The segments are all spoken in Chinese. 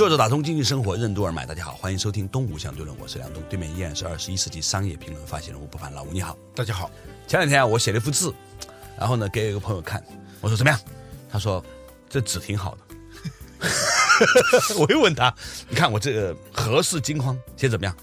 作者打通经济生活任督二脉，大家好，欢迎收听东吴相对论，我是梁东，对面依然是二十一世纪商业评论发起人吴不凡，老吴你好，大家好。前两天啊，我写了一幅字，然后呢给一个朋友看，我说怎么样？他说这纸挺好的。我又问他，你看我这个何氏惊慌写怎么样？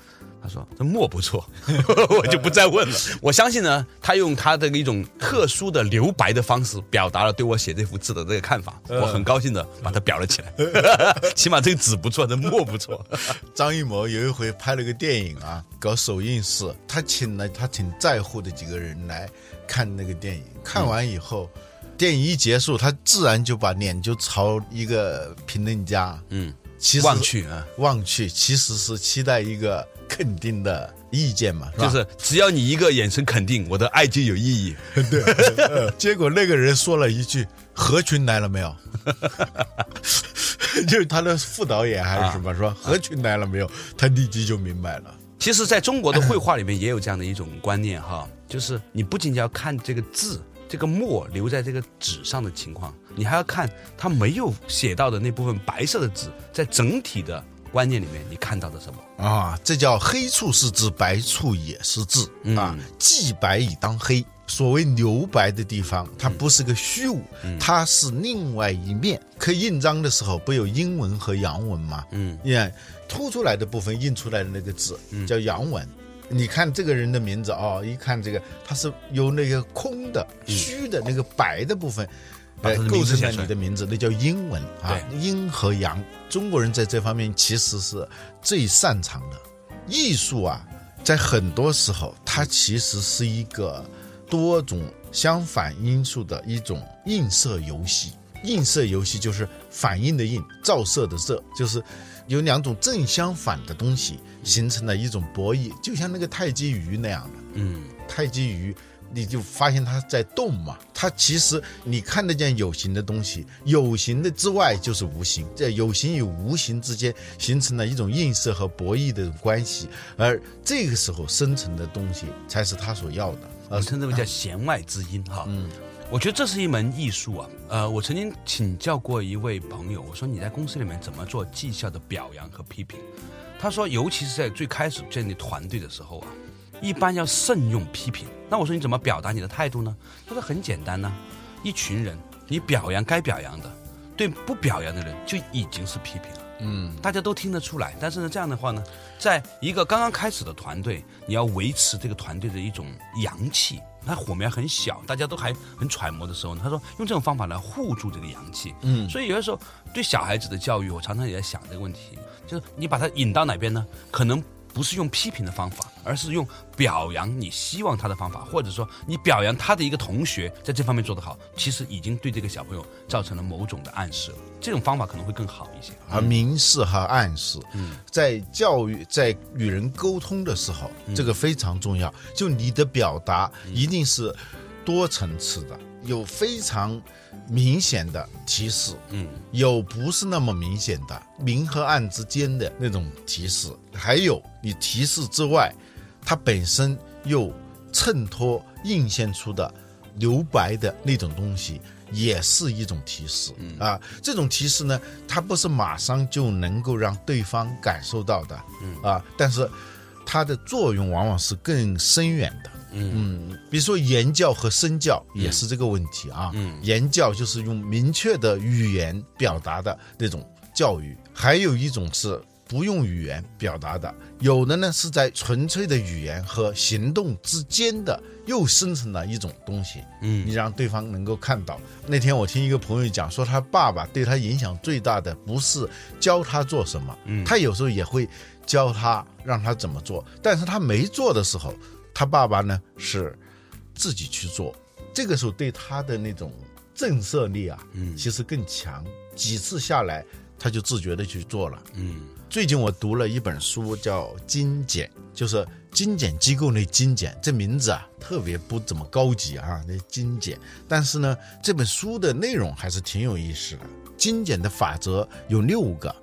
他说这墨不错，我就不再问了。我相信呢，他用他的一种特殊的留白的方式，表达了对我写这幅字的这个看法。我很高兴的把它裱了起来，起码这个纸不错，这墨不错。张艺谋有一回拍了个电影啊，搞首映式，他请了他挺在乎的几个人来看那个电影。看完以后，电影一结束，他自然就把脸就朝一个评论家，嗯，其实望去啊，望去，其实是期待一个肯定的意见嘛，是吧？就是只要你一个眼神肯定，我的爱就有意义。对结果那个人说了一句：“何群来了没有？” 就是他的副导演还是什么说何群来了没有？他立即就明白了。其实，在中国的绘画里面也有这样的一种观念哈，就是你不仅仅要看这个字，这个墨留在这个纸上的情况，你还要看他没有写到的那部分白色的字，在整体的观念里面你看到的什么？啊，这叫黑处是字，白处也是字啊。既白以当黑。所谓留白的地方，它不是个虚无，它是另外一面。刻印章的时候，不有阴文和阳文吗？嗯，你看凸出来的部分印出来的那个字叫阳文。你看这个人的名字哦，一看这个，它是由那个空的、虚的那个白的部分，把他的名构成了字写出来你的名字，那叫英文啊。阴和阳，中国人在这方面其实是最擅长的。艺术啊，在很多时候，它其实是一个多种相反因素的一种映射游戏。映射游戏就是反应的映，照射的射，就是有两种正相反的东西形成了一种博弈，就像那个太极鱼那样的。嗯，太极鱼，你就发现它在动嘛。它其实你看得见有形的东西，有形的之外就是无形，在有形与无形之间形成了一种映射和博弈的关系，而这个时候生成的东西才是他所要的。呃称之为叫弦外之音哈。嗯，我觉得这是一门艺术啊。呃，我曾经请教过一位朋友，我说你在公司里面怎么做绩效的表扬和批评？他说，尤其是在最开始建立团队的时候啊，一般要慎用批评。那我说你怎么表达你的态度呢？他说很简单呐、一群人你表扬该表扬的，对不表扬的人就已经是批评了。嗯，大家都听得出来。但是呢，这样的话呢，在一个刚刚开始的团队，你要维持这个团队的一种阳气，那火苗很小，大家都还很揣摩的时候呢，他说用这种方法来护住这个阳气。嗯所以有的时候对小孩子的教育，我常常也在想这个问题，就是你把他引到哪边呢？可能。不是用批评的方法，而是用表扬你希望他的方法，或者说你表扬他的一个同学在这方面做得好，其实已经对这个小朋友造成了某种的暗示了。这种方法可能会更好一些。而明示和暗示，在教育在与人沟通的时候，这个非常重要。就你的表达一定是多层次的，有非常明显的提示，嗯，有不是那么明显的明和暗之间的那种提示，还有你提示之外，它本身又衬托映现出的留白的那种东西，也是一种提示、啊。这种提示呢，它不是马上就能够让对方感受到的，嗯。啊，但是它的作用往往是更深远的。嗯，比如说言教和身教也是这个问题啊。嗯言教就是用明确的语言表达的那种教育，还有一种是不用语言表达的，有的呢是在纯粹的语言和行动之间的又生成了一种东西。嗯你让对方能够看到。那天我听一个朋友讲说，他爸爸对他影响最大的不是教他做什么，嗯他有时候也会教他让他怎么做，但是他没做的时候，他爸爸呢是自己去做，这个时候对他的那种震慑力啊，嗯其实更强。几次下来，他就自觉的去做了。嗯最近我读了一本书，叫《精简》，就是精简机构那精简，这名字啊特别不怎么高级啊，那精简。但是呢，这本书的内容还是挺有意思的。精简的法则有六个，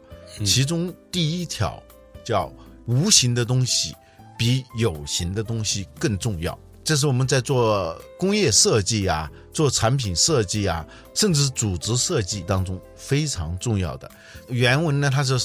其中第一条叫无形的东西比有形的东西更重要。这是我们在做工业设计啊、做产品设计啊，甚至组织设计当中非常重要的。原文呢，它是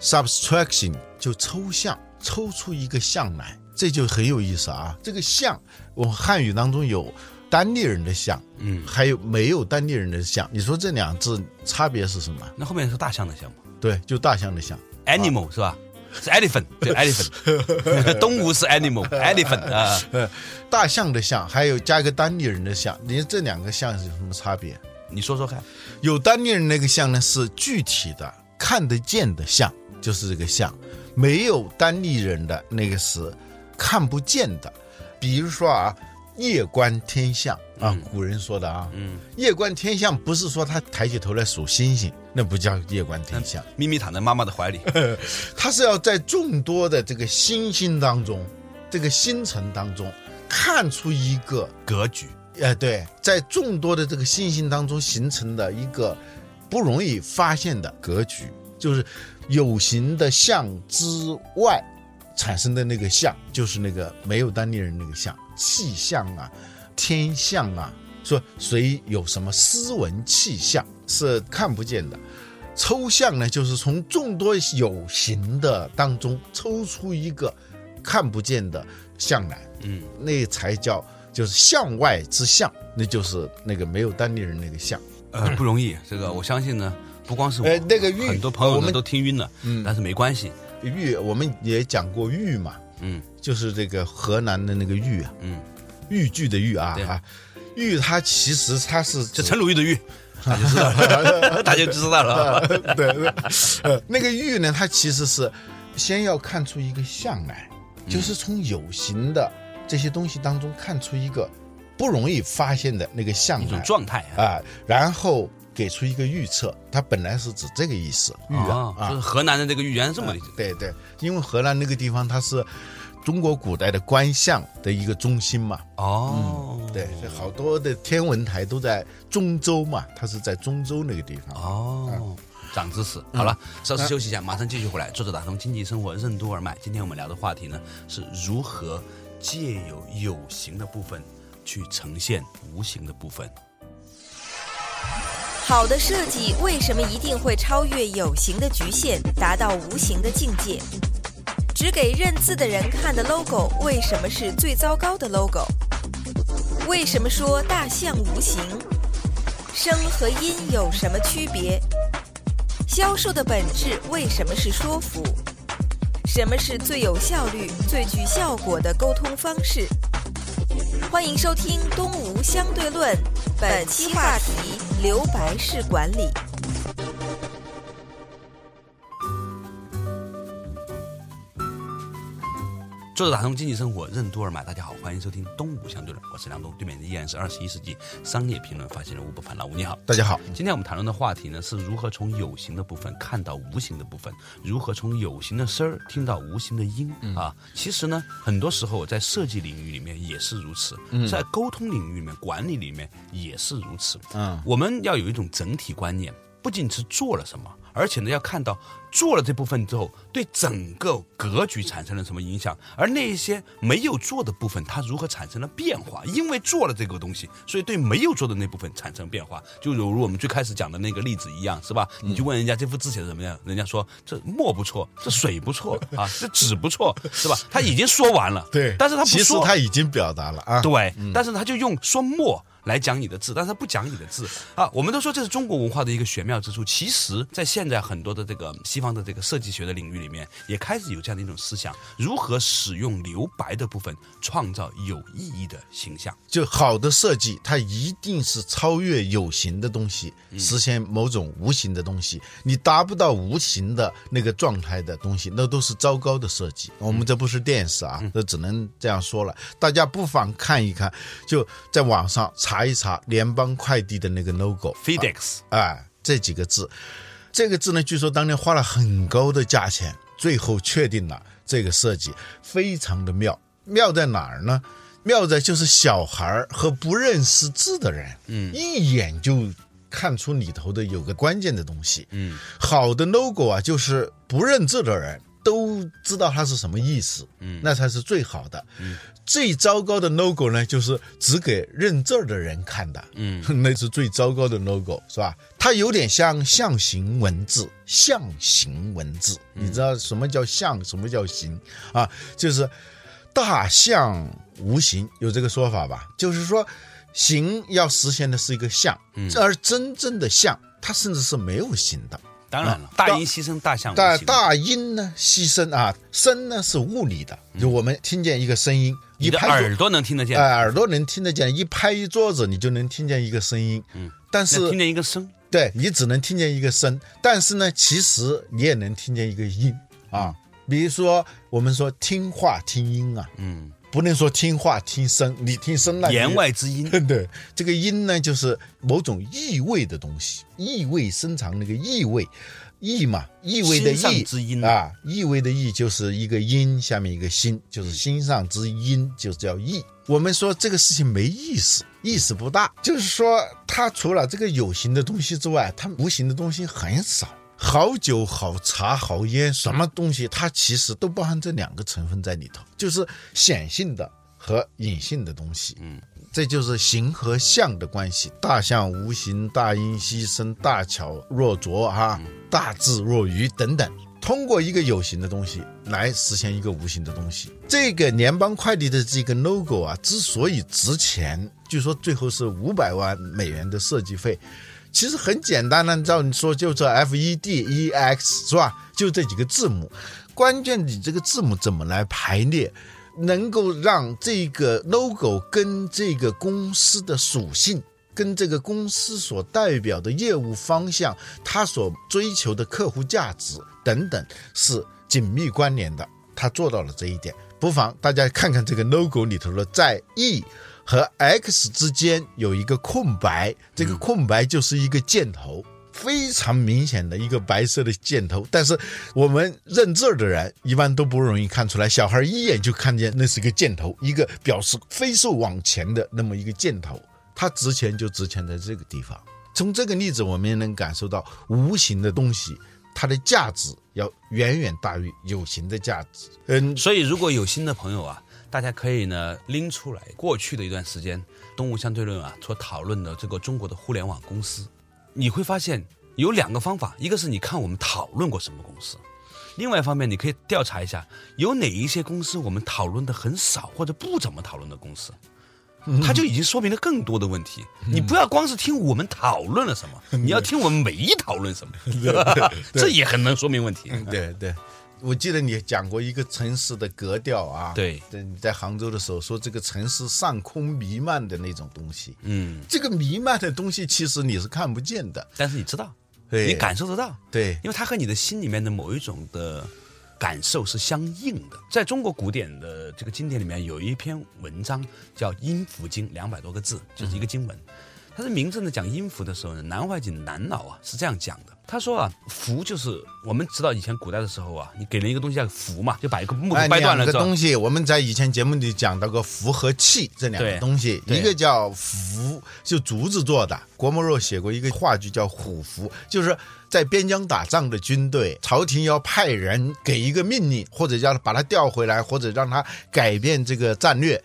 subtraction，就抽象，抽出一个象来，这就很有意思啊。这个象，我们汉语当中有单立人的象，嗯，还有没有单立人的象。你说这两字差别是什么？那后面是大象的象吗对，就大象的象。？Animal 是吧？是 elephant，对 elephant，动物是 animal，elephant 啊，大象的象，还有加一个单立人的象，你说这两个象是有什么差别？你说说看。有单立人那个象呢是具体的、看得见的象，就是这个象；没有单立人的那个是看不见的。比如说啊，夜观天象啊，古人说的啊，嗯，夜观天象不是说他抬起头来数星星，那不叫夜观天象，咪咪躺在妈妈的怀里，他是要在众多的这个星星当中，这个星辰当中看出一个格局。呃，对，在众多的这个星星当中形成的一个不容易发现的格局，就是有形的象之外产生的那个象，就是那个没有当地人那个象，气象啊、天象啊，说谁有什么斯文气象是看不见的。抽象呢，就是从众多有形的当中抽出一个看不见的象来，嗯，那才叫就是象外之象，那就是那个没有单立人那个象。呃，不容易。这个我相信呢，不光是我，呃那个玉很多朋友我们都听晕了，嗯但是没关系。玉我们也讲过玉嘛，嗯就是这个河南的那个玉啊，嗯，豫剧的豫啊对。啊，玉它其实它是这陈鲁豫的豫，大家知道了，大家就知道了。对 那个玉呢，它其实是先要看出一个象来，就是从有形的这些东西当中看出一个不容易发现的那个象一种来状态啊，啊，然后给出一个预测，它本来是指这个意思，玉啊啊，就是河南的这个豫原来这么理解。对对，因为河南那个地方它是中国古代的观象的一个中心嘛，哦，对，这好多的天文台都在中州嘛，它是在中州那个地方。哦，长知识。好了，稍事休息一下，马上继续回来。作者打通经济生活任督二脉。今天我们聊的话题呢，是如何借有有形的部分去呈现无形的部分。好的设计为什么一定会超越有形的局限，达到无形的境界？只给认字的人看的 logo 为什么是最糟糕的 logo？为什么说大象无形？声和音有什么区别？销售的本质为什么是说服？什么是最有效率、最具效果的沟通方式？欢迎收听《东吴相对论》，本期话题：留白式管理。作者打通经济生活任督二脉，大家好，欢迎收听《东吴相对论》，我是梁东，对面依然是二十一世纪商业评论发行人吴伯凡，老吴你好。大家好，今天我们谈论的话题呢，是如何从有形的部分看到无形的部分，如何从有形的声儿听到无形的音、啊。其实呢，很多时候在设计领域里面也是如此，在沟通领域里面、管理里面也是如此。嗯，我们要有一种整体观念，不仅是做了什么，而且呢，要看到做了这部分之后，对整个格局产生了什么影响，而那一些没有做的部分，它如何产生了变化？因为做了这个东西，所以对没有做的那部分产生变化。就犹如我们最开始讲的那个例子一样，是吧？你就问人家这幅字写的怎么样，人家说这墨不错，这水不错啊，这纸不错，是吧？他已经说完了，对，但是他不其实说，他已经表达了啊，对，但是他就用说墨来讲你的字，但是他不讲你的字啊。我们都说这是中国文化的一个玄妙之处。其实，在现在很多的这个西方的这个设计学的领域里面，也开始有这样的一种思想：如何使用留白的部分，创造有意义的形象。就好的设计，它一定是超越有形的东西，实现某种无形的东西。你达不到无形的那个状态的东西，那都是糟糕的设计。我们这不是电视啊，这只能这样说了。大家不妨看一看，就在网上查一查联邦快递的那个 logo，FedEx 哎，这几个字。这个字呢，据说当年花了很高的价钱，最后确定了这个设计，非常的妙。妙在哪儿呢？妙在就是小孩儿和不认识字的人，嗯，一眼就看出里头的有个关键的东西。嗯，好的 logo 啊，就是不认字的人都知道它是什么意思，嗯，那才是最好的。嗯，最糟糕的 logo 呢，就是只给认字儿的人看的，嗯，那是最糟糕的 logo，是吧？它有点像象形文字，象形文字，你知道什么叫象，什么叫形啊？就是大象无形，有这个说法吧？就是说，形要实现的是一个象，而真正的象，它甚至是没有形的。当然了，大音牺牲大象无形大大音呢牺牲啊，声呢是物理的，就我们听见一个声音，你的耳朵能听得见，哎，耳朵能听得见，一拍一桌子，你就能听见一个声音。嗯，但是听见一个声。对你只能听见一个声，但是呢，其实你也能听见一个音啊。比如说，我们说听话听音啊，嗯，不能说听话听声，你听声那言外之音。对，这个音呢，就是某种意味的东西，意味深长那个意味，意嘛，意味的意之音啊，意味的意就是一个音下面一个心，就是心上之音，就是叫意。我们说这个事情没意思，意思不大，就是说它除了这个有形的东西之外，它无形的东西很少。好酒、好茶、好烟，什么东西它其实都包含这两个成分在里头，就是显性的和隐性的东西。嗯，这就是形和象的关系。大象无形，大音希声，大巧若拙哈，大智若愚等等。通过一个有形的东西来实现一个无形的东西。这个联邦快递的这个 logo 啊，之所以值钱，据说最后是五百万美元的设计费。其实很简单的，照你说就这 F E D E X 是吧？就这几个字母，关键你这个字母怎么来排列，能够让这个 logo 跟这个公司的属性。跟这个公司所代表的业务方向，它所追求的客户价值等等是紧密关联的。他做到了这一点，不妨大家看看这个 logo 里头的在 E 和 X 之间有一个空白，这个空白就是一个箭头，非常明显的一个白色的箭头。但是我们认字儿的人一般都不容易看出来，小孩一眼就看见那是个箭头，一个表示飞速往前的那么一个箭头。它值钱就值钱在这个地方。从这个例子，我们也能感受到无形的东西，它的价值要远远大于有形的价值。嗯，所以，如果有心的朋友啊，大家可以呢拎出来过去的一段时间，东吴相对论啊所讨论的这个中国的互联网公司，你会发现有两个方法，一个是你看我们讨论过什么公司，另外一方面你可以调查一下有哪一些公司我们讨论的很少或者不怎么讨论的公司。它就已经说明了更多的问题。你不要光是听我们讨论了什么，你要听我们没讨论什么，这也很能说明问题。对对，我记得你讲过一个城市的格调啊，对，你在杭州的时候说这个城市上空弥漫的那种东西，嗯，这个弥漫的东西其实你是看不见的，但是你知道，对。你感受得到，对，因为它和你的心里面的某一种的感受是相应的。在中国古典的这个经典里面，有一篇文章叫《阴符经》，两百多个字，就是一个经文。它是明正的讲音符的时候呢，南怀瑾南老啊是这样讲的。他说啊，符就是我们知道以前古代的时候啊，你给人一个东西叫符嘛，就把一个木头哎，掰断了个东西，我们在以前节目里讲到过符和器这两个东西，一个叫符，就竹子做的。郭沫若写过一个话剧叫《虎符》，就是在边疆打仗的军队，朝廷要派人给一个命令，或者要把他调回来，或者让他改变这个战略。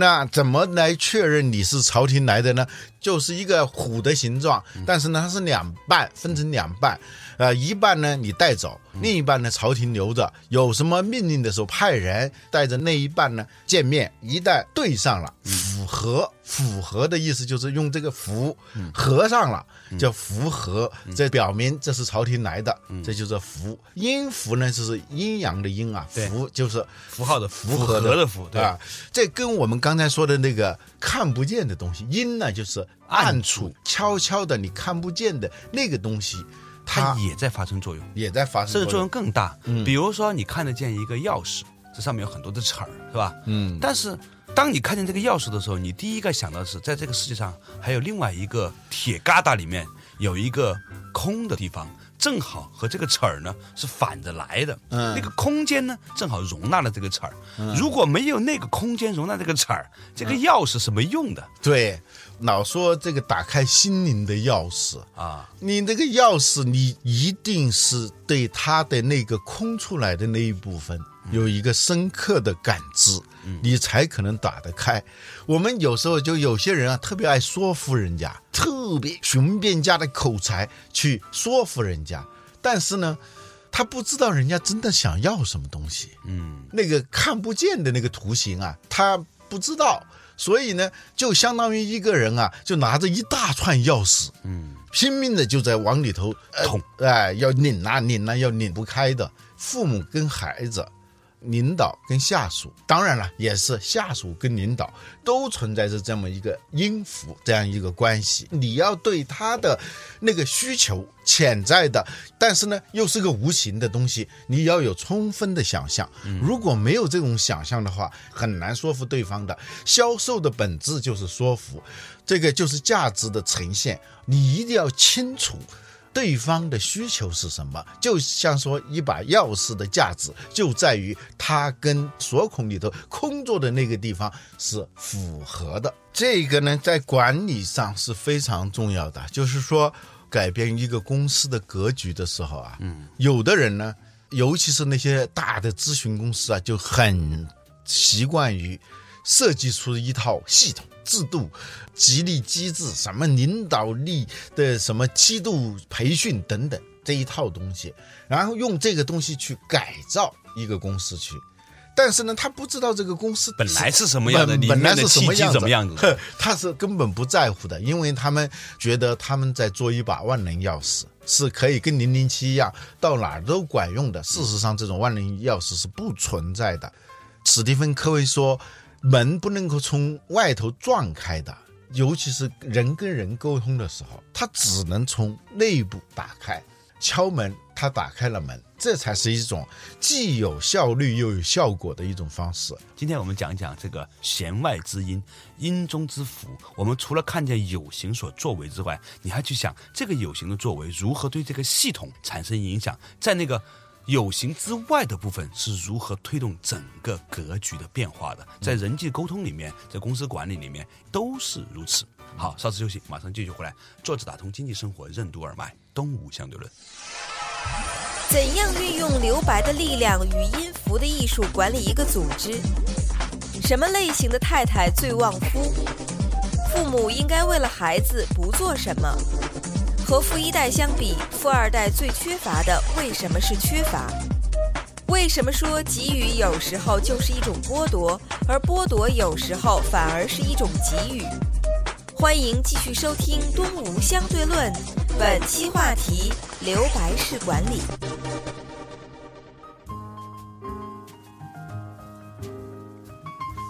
那怎么来确认你是朝廷来的呢？就是一个虎的形状，但是呢，它是两半，分成两半，呃，一半呢你带走，另一半呢朝廷留着。有什么命令的时候，派人带着那一半呢见面，一旦对上了，符合，符合的意思就是用这个符合上了，叫符合，这表明这是朝廷来的，这就是符。阴符呢就是阴阳的阴啊，符就是符号的符符合合的符，对。啊，这跟我们刚才说的那个看不见的东西，阴呢就是暗处悄悄的你看不见的那个东西，它它也在发生作用。也在发生甚至作用用。更大。比如说，你看得见一个钥匙，这上面有很多的齿儿，是吧？嗯，但是，当你看见这个钥匙的时候，你第一个想到的是，在这个世界上还有另外一个铁疙瘩里面有一个空的地方，正好和这个齿儿呢是反着来的。嗯那个空间呢正好容纳了这个齿儿。如果没有那个空间容纳这个齿儿，这个钥匙是没用的对，老说这个打开心灵的钥匙，啊。你那个钥匙，你一定是对它的那个空出来的那一部分有一个深刻的感知，你才可能打得开。我们有时候就有些人啊，特别爱说服人家，特别雄辩家的口才去说服人家，但是呢，他不知道人家真的想要什么东西。嗯，那个看不见的那个图形啊，他不知道，所以呢，就相当于一个人啊，就拿着一大串钥匙，嗯，拼命的就在往里头呃捅，哎、要拧啊拧啊，要拧不开的。父母跟孩子，领导跟下属，当然了，也是下属跟领导都存在着这么一个音符这样一个关系。你要对他的那个需求潜在的，但是呢又是个无形的东西，你要有充分的想象。如果没有这种想象的话，很难说服对方的。销售的本质就是说服，这个就是价值的呈现。你一定要清楚。对方的需求是什么？就像说一把钥匙的价值就在于它跟锁孔里头空着的那个地方是符合的。这个呢，在管理上是非常重要的。就是说，改变一个公司的格局的时候啊，嗯，有的人呢，尤其是那些大的咨询公司啊，就很习惯于设计出一套系统、制度、激励机制，什么领导力的什么季度培训等等这一套东西，然后用这个东西去改造一个公司去。但是呢，他不知道这个公司本来是什么样的本里面的本来是什么样子 他是根本不在乎的，因为他们觉得他们在做一把万能钥匙，是可以跟零零七一样到哪儿都管用的。事实上，这种万能钥匙是不存在的。史蒂芬·科维说，门不能够从外头撞开的，尤其是人跟人沟通的时候，它只能从内部打开。敲门，他打开了门，这才是一种既有效率又有效果的一种方式。今天我们讲讲这个弦外之音，音中之符。我们除了看见有形所作为之外，你还去想这个有形的作为如何对这个系统产生影响，在那个有形之外的部分是如何推动整个格局的变化的。在人际沟通里面，在公司管理里面都是如此。好，稍事休息，马上继续回来。坐着打通经济生活，任督二脉，东吴相对论。怎样运用留白的力量与音符的艺术管理一个组织？什么类型的太太最旺夫？父母应该为了孩子不做什么？和富一代相比，富二代最缺乏的为什么是缺乏？为什么说给予有时候就是一种剥夺，而剥夺有时候反而是一种给予？欢迎继续收听《东吴相对论》，本期话题：留白式管理。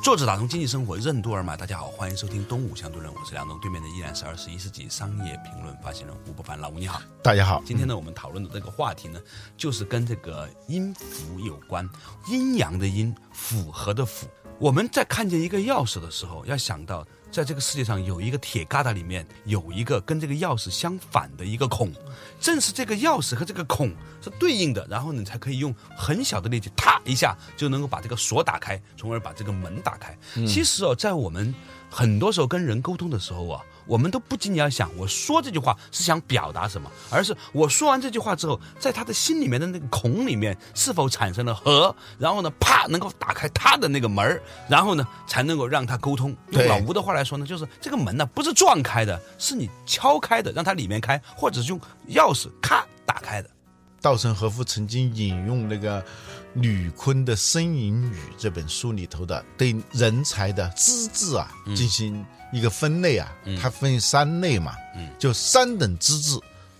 作者打通经济生活任督二脉，大家好，欢迎收听东吴相对论，我是梁东，对面的依然是二十一世纪商业评论发行人吴伯凡，老吴你好。大家好，今天呢，我们讨论的这个话题呢，就是跟这个音符有关，阴阳的阴，符合的符。我们在看见一个钥匙的时候，要想到，在这个世界上有一个铁疙瘩里面有一个跟这个钥匙相反的一个孔，正是这个钥匙和这个孔是对应的，然后你才可以用很小的力气，啪一下就能够把这个锁打开，从而把这个门打开。其实哦，在我们很多时候跟人沟通的时候啊，我们都不仅仅要想我说这句话是想表达什么，而是我说完这句话之后，在他的心里面的那个孔里面是否产生了和，然后呢，啪能够打开他的那个门儿然后呢，才能够让他沟通。用老吴的话来说呢，就是这个门呢不是撞开的，是你敲开的，让它里面开，或者是用钥匙咔打开的。稻盛和夫曾经引用那个吕坤的《呻吟语》这本书里头的对人才的资质啊进行一个分类啊，它分三类嘛，就三等资质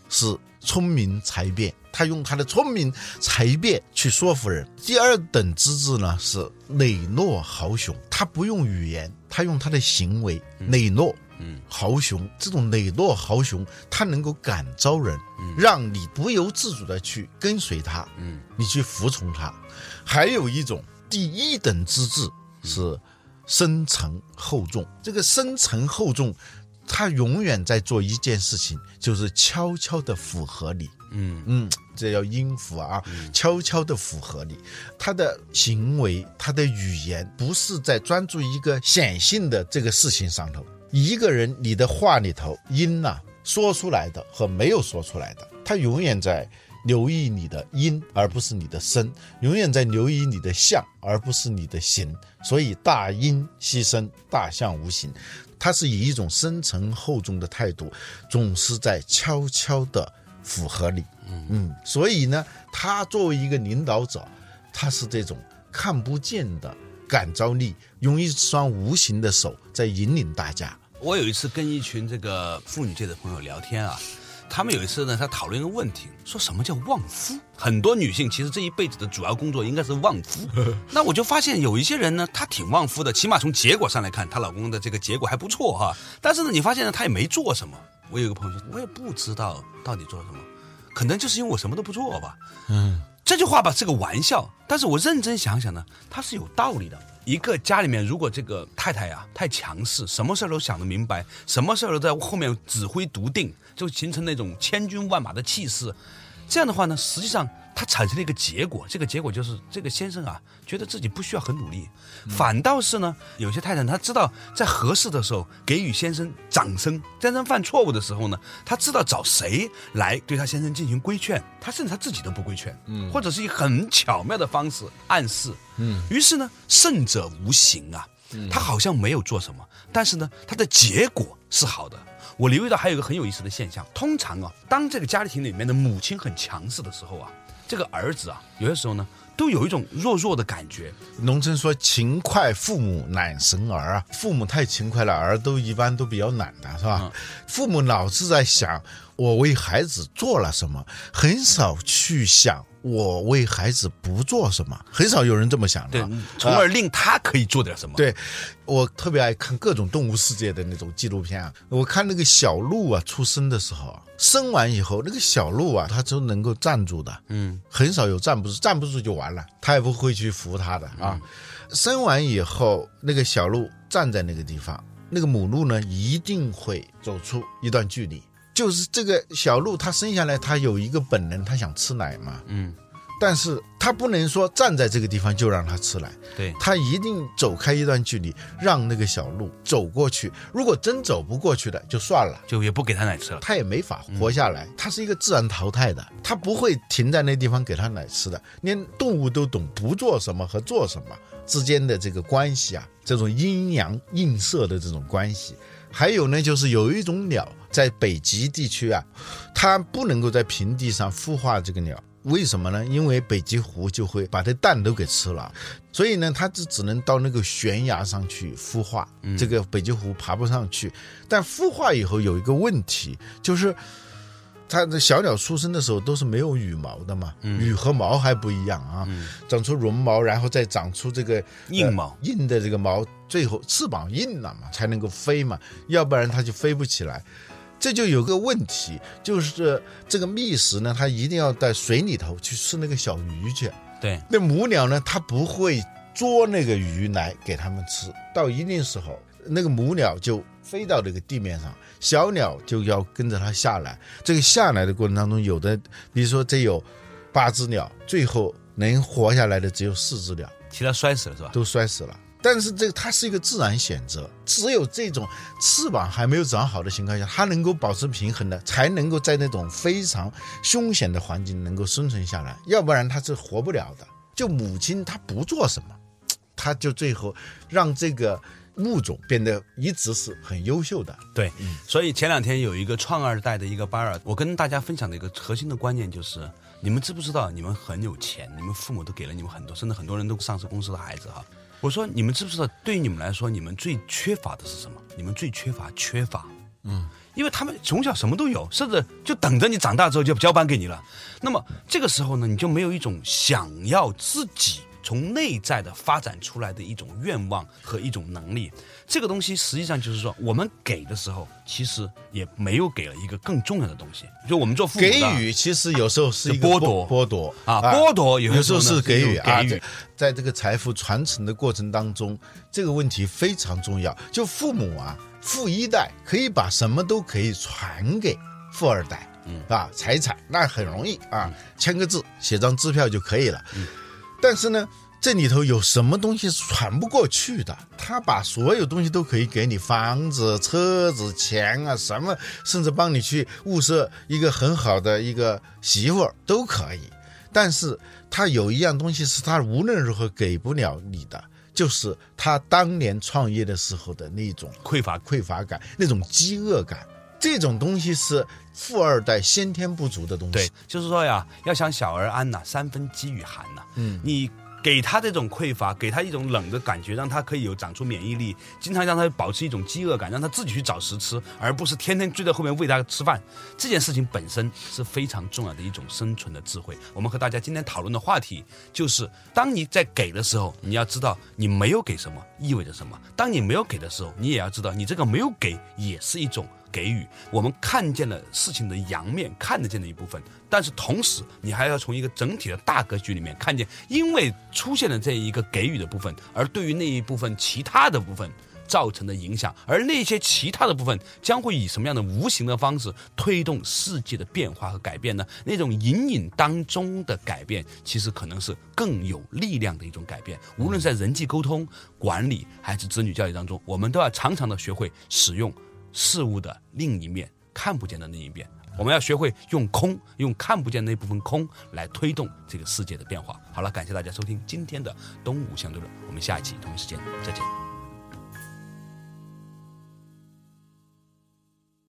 是聪明才辩，他用他的聪明才辩去说服人。第二等资质呢是磊落豪雄，他不用语言，他用他的行为磊落。豪雄这种磊落豪雄，他能够感召人，嗯让你不由自主的去跟随他，嗯，你去服从他。还有一种第一等资质是深沉厚重，这个深沉厚重他永远在做一件事情，就是悄悄的符合你。嗯嗯，这叫音符啊，悄悄的符合你。他的行为，他的语言，不是在专注一个显性的这个事情上头。一个人，你的话里头音呐、说出来的和没有说出来的，他永远在留意你的音，而不是你的声；永远在留意你的相，而不是你的形。所以大音希声，大象无形。他是以一种深沉厚重的态度，总是在悄悄的符合你。嗯，所以呢，他作为一个领导者，他是这种看不见的感召力，用一双无形的手在引领大家。我有一次跟一群这个妇女界的朋友聊天啊，他们有一次呢，他讨论一个问题，说什么叫旺夫？很多女性其实这一辈子的主要工作应该是旺夫。那我就发现有一些人呢，她挺旺夫的，起码从结果上来看，她老公的这个结果还不错哈。但是呢，你发现呢，她也没做什么。我有一个朋友说，我也不知道到底做了什么，可能就是因为我什么都不做吧。嗯，这句话吧是个玩笑，但是我认真想想呢，它是有道理的。一个家里面，如果这个太太呀、太强势，什么事儿都想得明白，什么事儿都在后面指挥笃定，就形成那种千军万马的气势。这样的话呢，实际上它产生了一个结果，这个结果就是这个先生啊，觉得自己不需要很努力，反倒是呢，有些太太她知道在合适的时候给予先生掌声，先生犯错误的时候呢，她知道找谁来对她先生进行规劝，她甚至她自己都不规劝，嗯，或者是以很巧妙的方式暗示，嗯，于是呢，胜者无形啊，他好像没有做什么，但是呢，他的结果是好的。我留意到还有一个很有意思的现象，通常啊，当这个家庭里面的母亲很强势的时候啊，这个儿子啊，有些时候呢，都有一种弱弱的感觉。农村说勤快父母懒神儿啊，父母太勤快了，儿都一般都比较懒的，是吧？父母老是在想我为孩子做了什么，很少去想我为孩子不做什么，很少有人这么想的。从而令他可以做点什么。，对，我特别爱看各种动物世界的那种纪录片啊。我看那个小鹿啊，出生的时候啊，生完以后，那个小鹿啊，它都能够站住的，嗯，很少有站不住，站不住就完了，它也不会去扶它的啊。生完以后，那个小鹿站在那个地方，那个母鹿呢，一定会走出一段距离。就是这个小鹿，它生下来，它有一个本能，它想吃奶嘛，嗯，但是它不能说站在这个地方就让它吃奶，对，它一定走开一段距离，让那个小鹿走过去。如果真走不过去的，就算了，就也不给它奶吃了。它也没法活下来。它是一个自然淘汰的，它不会停在那地方给它奶吃的。连动物都懂不做什么和做什么之间的这个关系啊，这种阴阳映射的这种关系。还有呢，就是有一种鸟在北极地区啊，它不能够在平地上孵化这个鸟。为什么呢？因为北极狐就会把这蛋都给吃了，所以呢，它就只能到那个悬崖上去孵化。这个北极狐爬不上去，但孵化以后有一个问题，就是它的小鸟出生的时候都是没有羽毛的嘛，羽和毛还不一样啊，长出绒毛，然后再长出这个硬毛呃硬的这个毛，最后翅膀硬了嘛，才能够飞嘛，要不然它就飞不起来。这就有个问题，就是这个觅食呢，它一定要在水里头去吃那个小鱼去。对，那母鸟呢，它不会捉那个鱼来给它们吃，到一定时候，那个母鸟就飞到这个地面上，小鸟就要跟着它下来。这个下来的过程当中，有的，比如说这有八只鸟，最后能活下来的只有四只鸟，其他摔死了是吧？都摔死了。但是这个它是一个自然选择，只有这种翅膀还没有长好的情况下，它能够保持平衡的，才能够在那种非常凶险的环境能够生存下来，要不然它是活不了的。就母亲她不做什么，她就最后让这个物种变得一直是很优秀的。对，嗯所以前两天有一个创二代的一个班儿，我跟大家分享的一个核心的观念就是：你们知不知道你们很有钱，你们父母都给了你们很多，甚至很多人都上市公司的孩子哈。我说你们知不知道，对于你们来说，你们最缺乏的是什么？你们最缺乏缺乏，嗯，因为他们从小什么都有，甚至就等着你长大之后就交班给你了。那么这个时候呢，你就没有一种想要自己从内在的发展出来的一种愿望和一种能力。这个东西实际上就是说，我们给的时候，其实也没有给了一个更重要的东西。就我们做父母的给予其实有时候是一个剥夺剥夺啊剥夺有有时候是给予是一种给予啊在在这个财富传承的过程当中，这个问题非常重要。就父母啊，富一代可以把什么都可以传给富二代，嗯啊，财产那很容易啊，签个字，写张支票就可以了。但是呢，这里头有什么东西是传不过去的？他把所有东西都可以给你，房子、车子、钱啊，什么，甚至帮你去物色一个很好的一个媳妇儿都可以。但是他有一样东西是他无论如何给不了你的，就是他当年创业的时候的那种匮乏匮乏感，那种饥饿感。这种东西是富二代先天不足的东西。对，就是说呀，要想小儿安呐，三分饥与寒呐。嗯，你给他这种匮乏，给他一种冷的感觉，让他可以有长出免疫力，经常让他保持一种饥饿感，让他自己去找食吃，而不是天天追在后面喂他吃饭。这件事情本身是非常重要的一种生存的智慧。我们和大家今天讨论的话题就是：当你在给的时候，你要知道你没有给什么意味着什么；当你没有给的时候，你也要知道你这个没有给也是一种。给予我们看见了事情的阳面，看得见的一部分，但是同时你还要从一个整体的大格局里面看见，因为出现了这一个给予的部分，而对于那一部分其他的部分造成的影响，而那些其他的部分将会以什么样的无形的方式推动世界的变化和改变呢？那种隐隐当中的改变，其实可能是更有力量的一种改变。无论是在人际沟通、管理还是子女教育当中，我们都要常常的学会使用。事物的另一面，看不见的那一面，我们要学会用空，用看不见那部分空来推动这个世界的变化。好了，感谢大家收听今天的东吴相对论，我们下一期同一时间再见。